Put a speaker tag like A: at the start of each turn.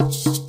A: you